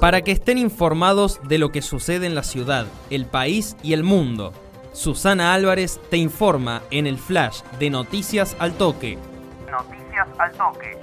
para que estén informados de lo que sucede en la ciudad, el país y el mundo. Susana Álvarez te informa en el flash de Noticias al Toque. Noticias al Toque.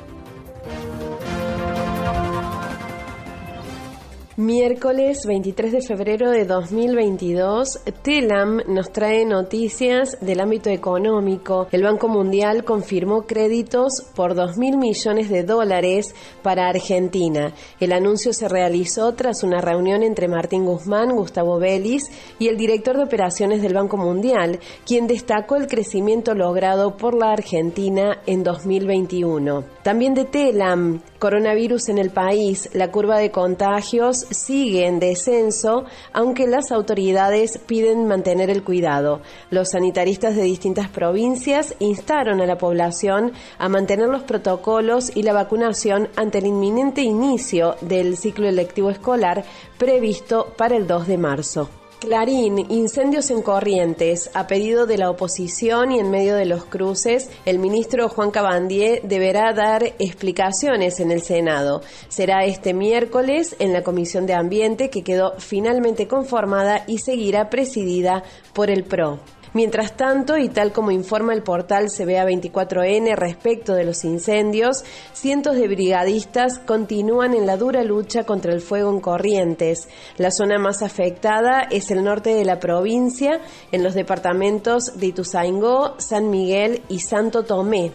Miércoles 23 de febrero de 2022, TELAM nos trae noticias del ámbito económico. El Banco Mundial confirmó créditos por 2 mil millones de dólares para Argentina. El anuncio se realizó tras una reunión entre Martín Guzmán, Gustavo Vélez y el director de operaciones del Banco Mundial, quien destacó el crecimiento logrado por la Argentina en 2021. También de TELAM, coronavirus en el país, la curva de contagios sigue en descenso, aunque las autoridades piden mantener el cuidado. Los sanitaristas de distintas provincias instaron a la población a mantener los protocolos y la vacunación ante el inminente inicio del ciclo electivo escolar previsto para el 2 de marzo. Clarín, incendios en Corrientes. A pedido de la oposición y en medio de los cruces, el ministro Juan Cabandier deberá dar explicaciones en el Senado. Será este miércoles en la Comisión de Ambiente que quedó finalmente conformada y seguirá presidida por el PRO. Mientras tanto, y tal como informa el portal CBA24N respecto de los incendios, cientos de brigadistas continúan en la dura lucha contra el fuego en Corrientes. La zona más afectada es el norte de la provincia, en los departamentos de Ituzaingó, San Miguel y Santo Tomé.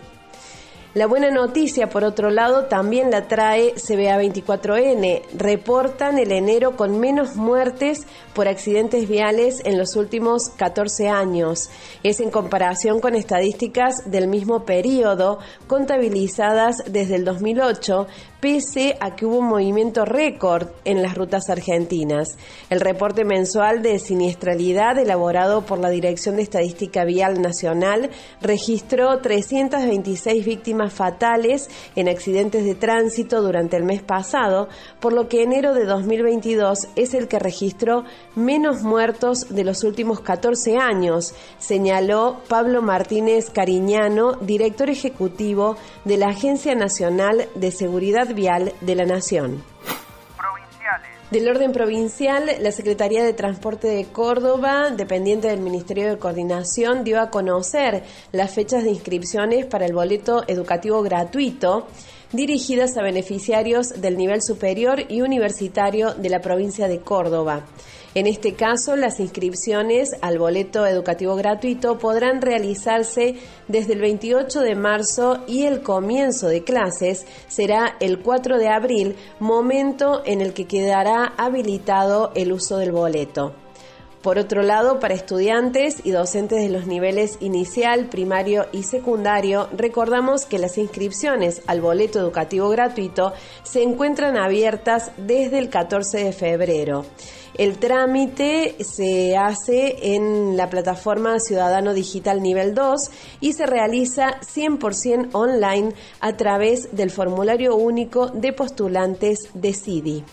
La buena noticia, por otro lado, también la trae CBA24N. Reportan el enero con menos muertes por accidentes viales en los últimos 14 años. Es en comparación con estadísticas del mismo periodo, contabilizadas desde el 2008, pese a que hubo un movimiento récord en las rutas argentinas. El reporte mensual de siniestralidad elaborado por la Dirección de Estadística Vial Nacional registró 326 víctimas fatales en accidentes de tránsito durante el mes pasado, por lo que enero de 2022 es el que registró menos muertos de los últimos 14 años, señaló Pablo Martínez Cariñano, director ejecutivo de la Agencia Nacional de Seguridad Vial de la Nación. Del orden provincial, la Secretaría de Transporte de Córdoba, dependiente del Ministerio de Coordinación, dio a conocer las fechas de inscripciones para el boleto educativo gratuito dirigidas a beneficiarios del nivel superior y universitario de la provincia de Córdoba. En este caso, las inscripciones al boleto educativo gratuito podrán realizarse desde el 28 de marzo y el comienzo de clases será el 4 de abril, momento en el que quedará habilitado el uso del boleto. Por otro lado, para estudiantes y docentes de los niveles inicial, primario y secundario, recordamos que las inscripciones al boleto educativo gratuito se encuentran abiertas desde el 14 de febrero. El trámite se hace en la plataforma Ciudadano Digital Nivel 2 y se realiza 100% online a través del formulario único de postulantes de CIDI.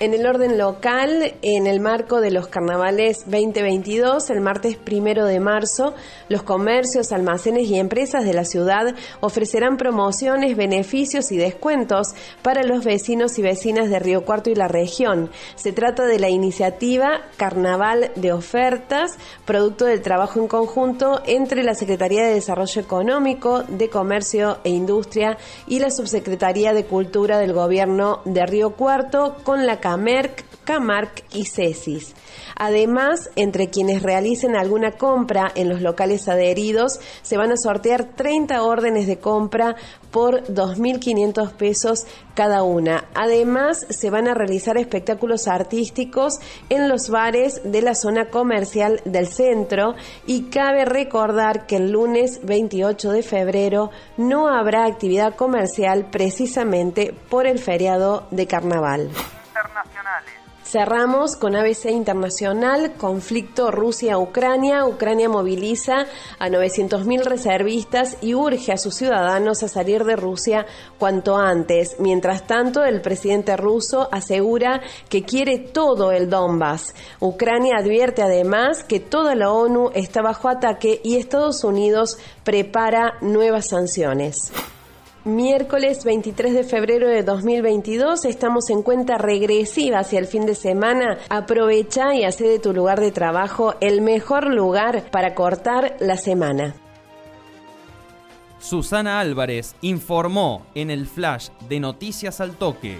En el orden local, en el marco de los carnavales 2022, el martes primero de marzo, los comercios, almacenes y empresas de la ciudad ofrecerán promociones, beneficios y descuentos para los vecinos y vecinas de Río Cuarto y la región. Se trata de la iniciativa Carnaval de Ofertas, producto del trabajo en conjunto entre la Secretaría de Desarrollo Económico, de Comercio e Industria y la Subsecretaría de Cultura del Gobierno de Río Cuarto con la CAMERC, CAMARC y CESIS. Además, entre quienes realicen alguna compra en los locales adheridos, se van a sortear 30 órdenes de compra por 2.500 pesos cada una. Además, se van a realizar espectáculos artísticos en los bares de la zona comercial del centro y cabe recordar que el lunes 28 de febrero no habrá actividad comercial precisamente por el feriado de carnaval. Cerramos con ABC Internacional, conflicto Rusia-Ucrania. Ucrania moviliza a 900.000 reservistas y urge a sus ciudadanos a salir de Rusia cuanto antes. Mientras tanto, el presidente ruso asegura que quiere todo el Donbass. Ucrania advierte además que toda la ONU está bajo ataque y Estados Unidos prepara nuevas sanciones. Miércoles 23 de febrero de 2022 estamos en cuenta regresiva hacia el fin de semana. Aprovecha y hace de tu lugar de trabajo el mejor lugar para cortar la semana. Susana Álvarez informó en el flash de Noticias al Toque.